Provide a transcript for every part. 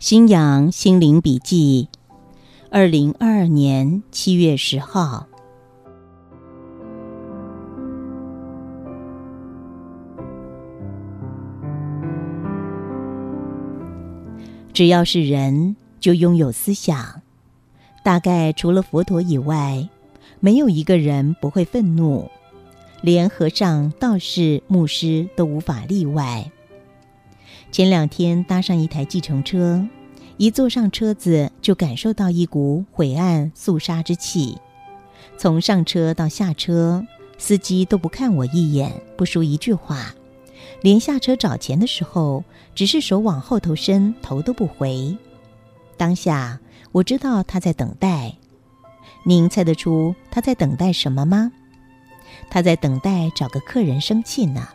新阳心灵笔记，二零二二年七月十号。只要是人，就拥有思想。大概除了佛陀以外，没有一个人不会愤怒，连和尚、道士、牧师都无法例外。前两天搭上一台计程车，一坐上车子就感受到一股晦暗肃杀之气。从上车到下车，司机都不看我一眼，不说一句话，连下车找钱的时候，只是手往后头伸，头都不回。当下我知道他在等待。您猜得出他在等待什么吗？他在等待找个客人生气呢。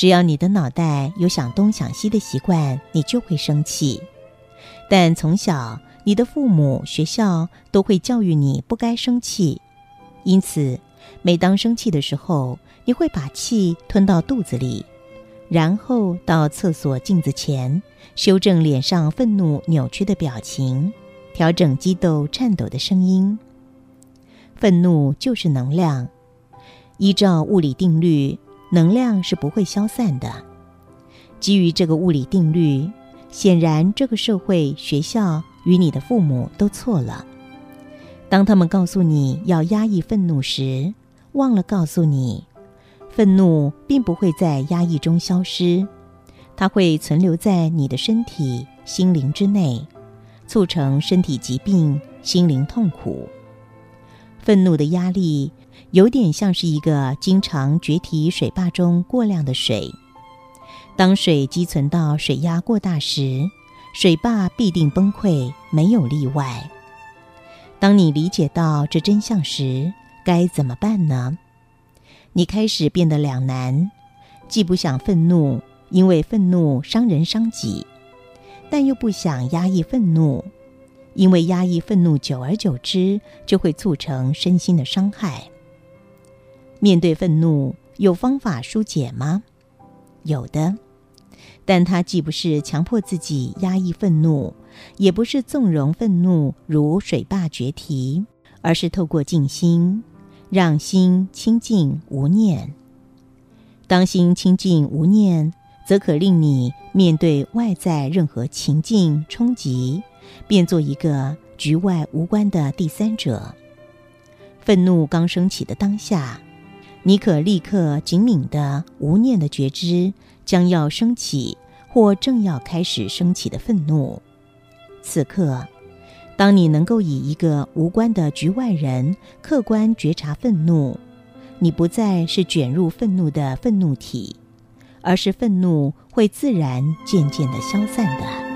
只要你的脑袋有想东想西的习惯，你就会生气。但从小，你的父母、学校都会教育你不该生气，因此，每当生气的时候，你会把气吞到肚子里，然后到厕所镜子前修正脸上愤怒扭曲的表情，调整激动颤抖的声音。愤怒就是能量，依照物理定律。能量是不会消散的。基于这个物理定律，显然这个社会、学校与你的父母都错了。当他们告诉你要压抑愤怒时，忘了告诉你，愤怒并不会在压抑中消失，它会存留在你的身体、心灵之内，促成身体疾病、心灵痛苦。愤怒的压力。有点像是一个经常决堤水坝中过量的水，当水积存到水压过大时，水坝必定崩溃，没有例外。当你理解到这真相时，该怎么办呢？你开始变得两难，既不想愤怒，因为愤怒伤人伤己，但又不想压抑愤怒，因为压抑愤怒久而久之就会促成身心的伤害。面对愤怒，有方法疏解吗？有的，但它既不是强迫自己压抑愤怒，也不是纵容愤怒如水坝决堤，而是透过静心，让心清净无念。当心清净无念，则可令你面对外在任何情境冲击，变做一个局外无关的第三者。愤怒刚升起的当下。你可立刻紧敏的无念的觉知将要升起或正要开始升起的愤怒。此刻，当你能够以一个无关的局外人客观觉察愤怒，你不再是卷入愤怒的愤怒体，而是愤怒会自然渐渐的消散的。